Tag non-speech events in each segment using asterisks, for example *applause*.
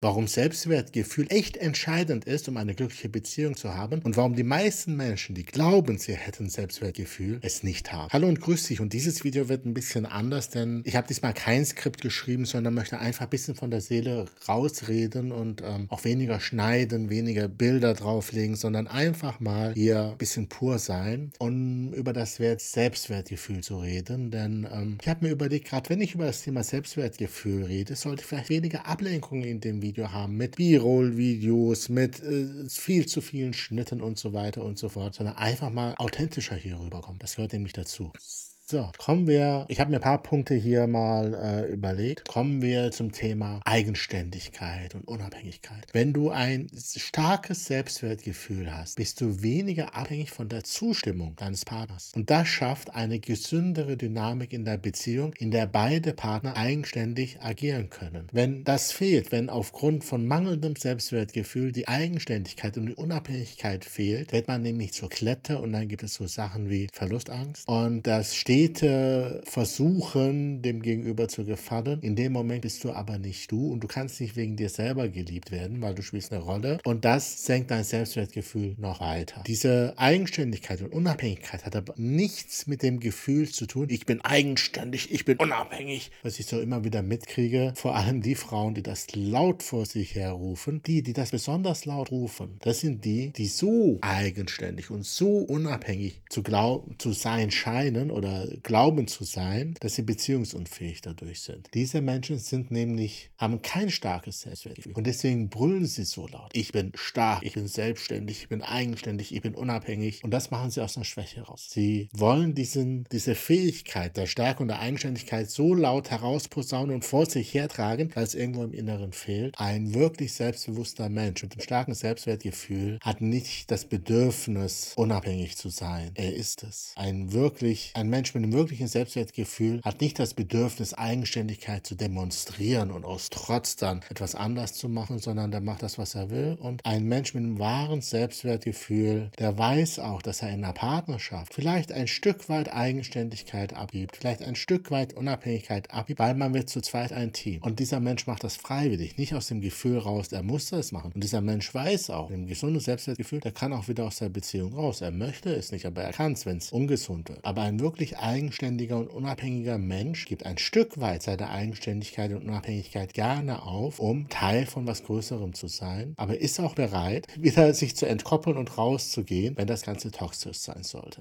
warum Selbstwertgefühl echt entscheidend ist, um eine glückliche Beziehung zu haben und warum die meisten Menschen, die glauben, sie hätten Selbstwertgefühl, es nicht haben. Hallo und grüß dich und dieses Video wird ein bisschen anders, denn ich habe diesmal kein Skript geschrieben, sondern möchte einfach ein bisschen von der Seele rausreden und ähm, auch weniger schneiden, weniger Bilder drauflegen, sondern einfach mal hier ein bisschen pur sein, um über das Wert Selbstwertgefühl zu reden, denn ähm, ich habe mir überlegt, gerade wenn ich über das Thema Selbstwertgefühl rede, sollte ich vielleicht weniger Ablenkungen in dem Video Video haben mit B-Roll-Videos, mit äh, viel zu vielen Schnitten und so weiter und so fort, sondern einfach mal authentischer hier rüberkommen. Das gehört nämlich dazu. So, kommen wir, ich habe mir ein paar Punkte hier mal äh, überlegt. Kommen wir zum Thema Eigenständigkeit und Unabhängigkeit. Wenn du ein starkes Selbstwertgefühl hast, bist du weniger abhängig von der Zustimmung deines Partners. Und das schafft eine gesündere Dynamik in der Beziehung, in der beide Partner eigenständig agieren können. Wenn das fehlt, wenn aufgrund von mangelndem Selbstwertgefühl die Eigenständigkeit und die Unabhängigkeit fehlt, wird man nämlich zur Klette und dann gibt es so Sachen wie Verlustangst. Und das steht stete Versuchen, dem Gegenüber zu gefallen. In dem Moment bist du aber nicht du und du kannst nicht wegen dir selber geliebt werden, weil du spielst eine Rolle und das senkt dein Selbstwertgefühl noch weiter. Diese Eigenständigkeit und Unabhängigkeit hat aber nichts mit dem Gefühl zu tun, ich bin eigenständig, ich bin unabhängig, was ich so immer wieder mitkriege. Vor allem die Frauen, die das laut vor sich herrufen, die, die das besonders laut rufen, das sind die, die so eigenständig und so unabhängig zu, glauben, zu sein scheinen oder glauben zu sein, dass sie beziehungsunfähig dadurch sind. Diese Menschen sind nämlich, haben kein starkes Selbstwertgefühl. Und deswegen brüllen sie so laut. Ich bin stark, ich bin selbstständig, ich bin eigenständig, ich bin unabhängig. Und das machen sie aus einer Schwäche raus. Sie wollen diesen, diese Fähigkeit der Stärke und der Eigenständigkeit so laut herausposaunen und vor sich hertragen, weil es irgendwo im Inneren fehlt. Ein wirklich selbstbewusster Mensch mit einem starken Selbstwertgefühl hat nicht das Bedürfnis, unabhängig zu sein. Er ist es. Ein wirklich, ein Mensch mit einem wirklichen Selbstwertgefühl hat nicht das Bedürfnis, Eigenständigkeit zu demonstrieren und aus Trotz dann etwas anders zu machen, sondern der macht das, was er will. Und ein Mensch mit einem wahren Selbstwertgefühl, der weiß auch, dass er in einer Partnerschaft vielleicht ein Stück weit Eigenständigkeit abgibt, vielleicht ein Stück weit Unabhängigkeit abgibt, weil man wird zu zweit ein Team. Und dieser Mensch macht das freiwillig, nicht aus dem Gefühl raus, er muss das machen. Und dieser Mensch weiß auch, im gesunden Selbstwertgefühl, der kann auch wieder aus der Beziehung raus. Er möchte es nicht, aber er kann es, wenn es ungesund wird. Aber ein wirklich eigenständiger und unabhängiger Mensch gibt ein Stück weit seine Eigenständigkeit und Unabhängigkeit gerne auf, um Teil von was Größerem zu sein, aber ist auch bereit, wieder sich zu entkoppeln und rauszugehen, wenn das Ganze toxisch sein sollte.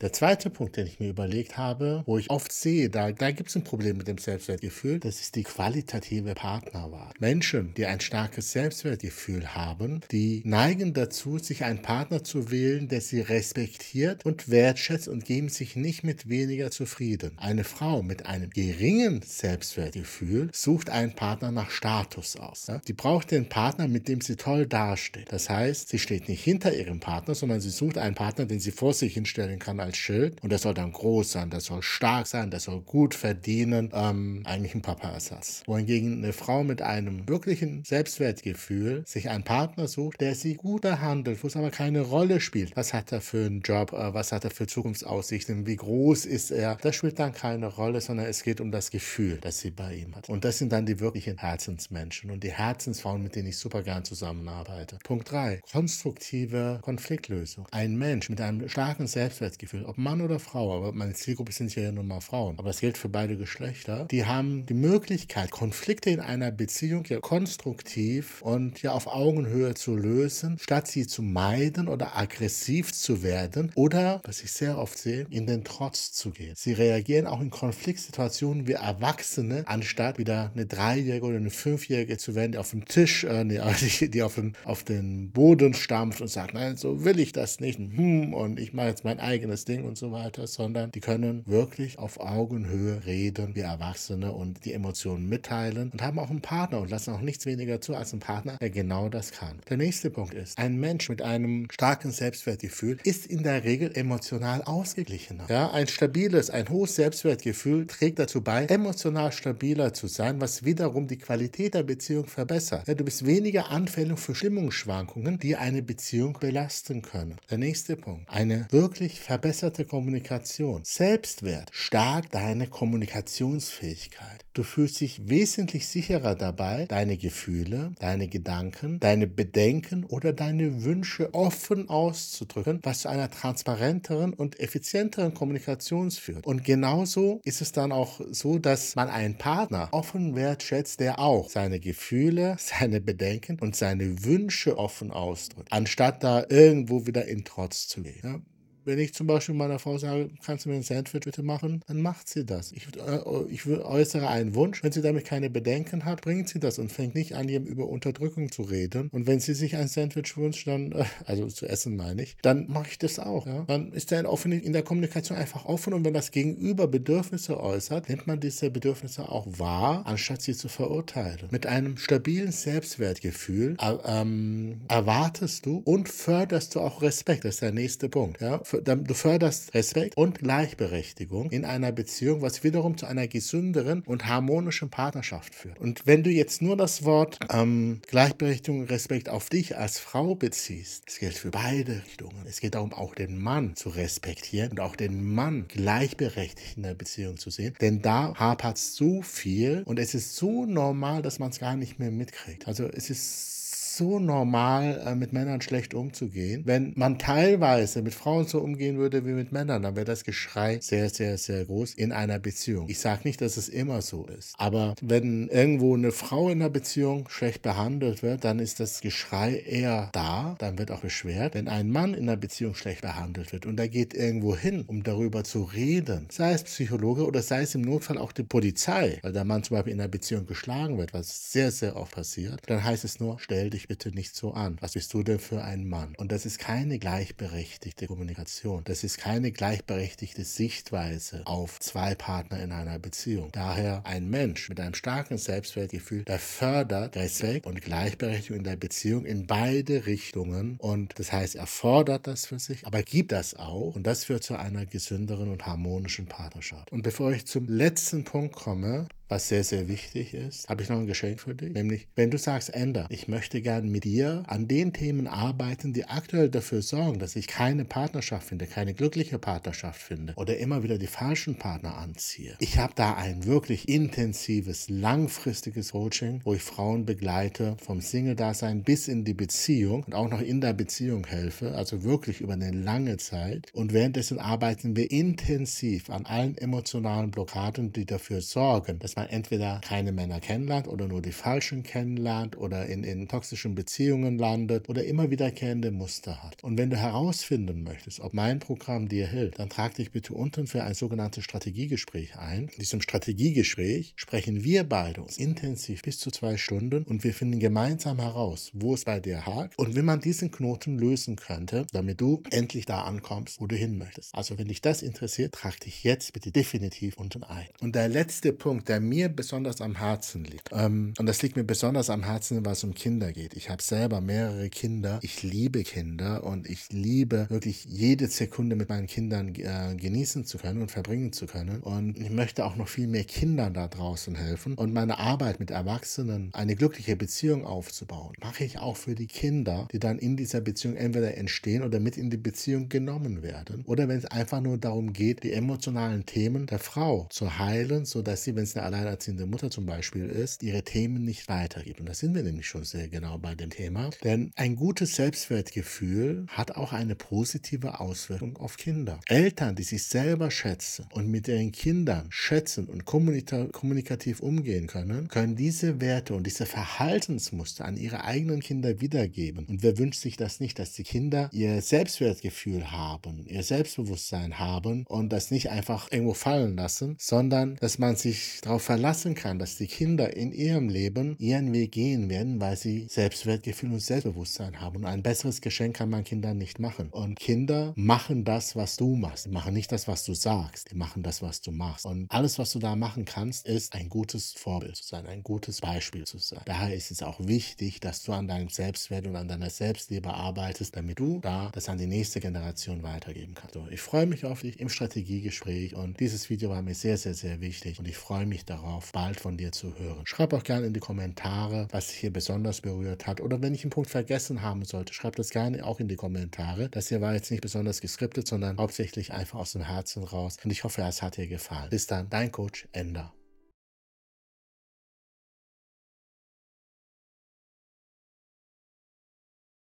Der zweite Punkt, den ich mir überlegt habe, wo ich oft sehe, da, da gibt es ein Problem mit dem Selbstwertgefühl, das ist die qualitative Partnerwahl. Menschen, die ein starkes Selbstwertgefühl haben, die neigen dazu, sich einen Partner zu wählen, der sie respektiert und wertschätzt und geben sich nicht mit weniger zufrieden. Eine Frau mit einem geringen Selbstwertgefühl sucht einen Partner nach Status aus. Ja? Die braucht den Partner, mit dem sie toll dasteht. Das heißt, sie steht nicht hinter ihrem Partner, sondern sie sucht einen Partner, den sie vor sich hinstellen kann als Schild. Und das soll dann groß sein, das soll stark sein, das soll gut verdienen. Ähm, eigentlich ein Papa-Ersatz. Wohingegen eine Frau mit einem wirklichen Selbstwertgefühl sich einen Partner sucht, der sie gut behandelt, wo es aber keine Rolle spielt. Was hat er für einen Job? Äh, was hat er für Zukunftsaussichten? Wie groß ist er? Das spielt dann keine Rolle, sondern es geht um das Gefühl, das sie bei ihm hat. Und das sind dann die wirklichen Herzensmenschen und die Herzensfrauen, mit denen ich super gern zusammenarbeite. Punkt 3. Konstruktive Konfliktlösung. Ein Mensch mit einem starken Selbstwertgefühl Beispiel, ob Mann oder Frau, aber meine Zielgruppe sind ja nun mal Frauen, aber es gilt für beide Geschlechter, die haben die Möglichkeit, Konflikte in einer Beziehung ja konstruktiv und ja auf Augenhöhe zu lösen, statt sie zu meiden oder aggressiv zu werden oder, was ich sehr oft sehe, in den Trotz zu gehen. Sie reagieren auch in Konfliktsituationen wie Erwachsene, anstatt wieder eine Dreijährige oder eine Fünfjährige zu werden, die auf dem Tisch, äh, nee, *laughs* die auf den, auf den Boden stampft und sagt, nein, so will ich das nicht, hm, und ich mache jetzt mein eigenes Ding und so weiter, sondern die können wirklich auf Augenhöhe reden wie Erwachsene und die Emotionen mitteilen und haben auch einen Partner und lassen auch nichts weniger zu als einen Partner, der genau das kann. Der nächste Punkt ist, ein Mensch mit einem starken Selbstwertgefühl ist in der Regel emotional ausgeglichener. Ja, ein stabiles, ein hohes Selbstwertgefühl trägt dazu bei, emotional stabiler zu sein, was wiederum die Qualität der Beziehung verbessert. Ja, du bist weniger anfällig für Stimmungsschwankungen, die eine Beziehung belasten können. Der nächste Punkt, eine wirklich verbesserte verbesserte Kommunikation. Selbstwert stärkt deine Kommunikationsfähigkeit. Du fühlst dich wesentlich sicherer dabei, deine Gefühle, deine Gedanken, deine Bedenken oder deine Wünsche offen auszudrücken, was zu einer transparenteren und effizienteren Kommunikation führt. Und genauso ist es dann auch so, dass man einen Partner offen wertschätzt, der auch seine Gefühle, *laughs* seine Bedenken und seine Wünsche offen ausdrückt, anstatt da irgendwo wieder in Trotz zu gehen. Wenn ich zum Beispiel meiner Frau sage, kannst du mir ein Sandwich bitte machen, dann macht sie das. Ich, äh, ich äußere einen Wunsch. Wenn sie damit keine Bedenken hat, bringt sie das und fängt nicht an, ihm über Unterdrückung zu reden. Und wenn sie sich ein Sandwich wünscht, dann, äh, also zu essen meine ich, dann mache ich das auch. Ja? Dann ist er in der Kommunikation einfach offen und wenn das Gegenüber Bedürfnisse äußert, nimmt man diese Bedürfnisse auch wahr, anstatt sie zu verurteilen. Mit einem stabilen Selbstwertgefühl äh, ähm, erwartest du und förderst du auch Respekt. Das ist der nächste Punkt. Ja? Du förderst Respekt und Gleichberechtigung in einer Beziehung, was wiederum zu einer gesünderen und harmonischen Partnerschaft führt. Und wenn du jetzt nur das Wort ähm, Gleichberechtigung und Respekt auf dich als Frau beziehst, es gilt für beide Richtungen. Es geht darum, auch den Mann zu respektieren und auch den Mann gleichberechtigt in der Beziehung zu sehen. Denn da hapert es so viel und es ist so normal, dass man es gar nicht mehr mitkriegt. Also es ist so normal, äh, mit Männern schlecht umzugehen. Wenn man teilweise mit Frauen so umgehen würde wie mit Männern, dann wäre das Geschrei sehr, sehr, sehr groß in einer Beziehung. Ich sage nicht, dass es immer so ist, aber wenn irgendwo eine Frau in einer Beziehung schlecht behandelt wird, dann ist das Geschrei eher da, dann wird auch beschwert. Wenn ein Mann in einer Beziehung schlecht behandelt wird und er geht irgendwo hin, um darüber zu reden, sei es Psychologe oder sei es im Notfall auch die Polizei, weil der Mann zum Beispiel in einer Beziehung geschlagen wird, was sehr, sehr oft passiert, dann heißt es nur, stell dich dich bitte nicht so an. Was bist du denn für ein Mann? Und das ist keine gleichberechtigte Kommunikation. Das ist keine gleichberechtigte Sichtweise auf zwei Partner in einer Beziehung. Daher ein Mensch mit einem starken Selbstwertgefühl, der fördert Respekt und Gleichberechtigung in der Beziehung in beide Richtungen. Und das heißt, er fordert das für sich, aber gibt das auch. Und das führt zu einer gesünderen und harmonischen Partnerschaft. Und bevor ich zum letzten Punkt komme, was sehr, sehr wichtig ist, habe ich noch ein Geschenk für dich. Nämlich, wenn du sagst, Ender, ich möchte gern mit dir an den Themen arbeiten, die aktuell dafür sorgen, dass ich keine Partnerschaft finde, keine glückliche Partnerschaft finde oder immer wieder die falschen Partner anziehe. Ich habe da ein wirklich intensives, langfristiges Coaching, wo ich Frauen begleite, vom Single-Dasein bis in die Beziehung und auch noch in der Beziehung helfe, also wirklich über eine lange Zeit. Und währenddessen arbeiten wir intensiv an allen emotionalen Blockaden, die dafür sorgen, dass man entweder keine Männer kennenlernt oder nur die falschen kennenlernt oder in, in toxischen Beziehungen landet oder immer wiederkehrende Muster hat. Und wenn du herausfinden möchtest, ob mein Programm dir hilft, dann trag dich bitte unten für ein sogenanntes Strategiegespräch ein. In diesem Strategiegespräch sprechen wir beide uns intensiv bis zu zwei Stunden und wir finden gemeinsam heraus, wo es bei dir hakt und wie man diesen Knoten lösen könnte, damit du endlich da ankommst, wo du hin möchtest. Also wenn dich das interessiert, trag dich jetzt bitte definitiv unten ein. Und der letzte Punkt, der mir besonders am Herzen liegt. Ähm, und das liegt mir besonders am Herzen, was um Kinder geht. Ich habe selber mehrere Kinder. Ich liebe Kinder und ich liebe wirklich jede Sekunde mit meinen Kindern äh, genießen zu können und verbringen zu können. Und ich möchte auch noch viel mehr Kindern da draußen helfen und meine Arbeit mit Erwachsenen, eine glückliche Beziehung aufzubauen, mache ich auch für die Kinder, die dann in dieser Beziehung entweder entstehen oder mit in die Beziehung genommen werden. Oder wenn es einfach nur darum geht, die emotionalen Themen der Frau zu heilen, sodass sie, wenn es eine alleinerziehende Mutter zum Beispiel ist, ihre Themen nicht weitergibt. Und da sind wir nämlich schon sehr genau bei dem Thema. Denn ein gutes Selbstwertgefühl hat auch eine positive Auswirkung auf Kinder. Eltern, die sich selber schätzen und mit ihren Kindern schätzen und kommunikativ umgehen können, können diese Werte und diese Verhaltensmuster an ihre eigenen Kinder wiedergeben. Und wer wünscht sich das nicht, dass die Kinder ihr Selbstwertgefühl haben, ihr Selbstbewusstsein haben und das nicht einfach irgendwo fallen lassen, sondern dass man sich darauf verlassen kann, dass die Kinder in ihrem Leben ihren Weg gehen werden, weil sie Selbstwertgefühl und Selbstbewusstsein haben. Und ein besseres Geschenk kann man Kindern nicht machen. Und Kinder machen das, was du machst. Die machen nicht das, was du sagst. Die machen das, was du machst. Und alles, was du da machen kannst, ist ein gutes Vorbild zu sein, ein gutes Beispiel zu sein. Daher ist es auch wichtig, dass du an deinem Selbstwert und an deiner Selbstliebe arbeitest, damit du da das an die nächste Generation weitergeben kannst. So, ich freue mich auf dich im Strategiegespräch und dieses Video war mir sehr, sehr, sehr wichtig und ich freue mich darauf, bald von dir zu hören. Schreib auch gerne in die Kommentare, was dich hier besonders berührt hat. Oder wenn ich einen Punkt vergessen haben sollte, schreib das gerne auch in die Kommentare. Das hier war jetzt nicht besonders geskriptet, sondern hauptsächlich einfach aus dem Herzen raus. Und ich hoffe, es hat dir gefallen. Bis dann, dein Coach Ender.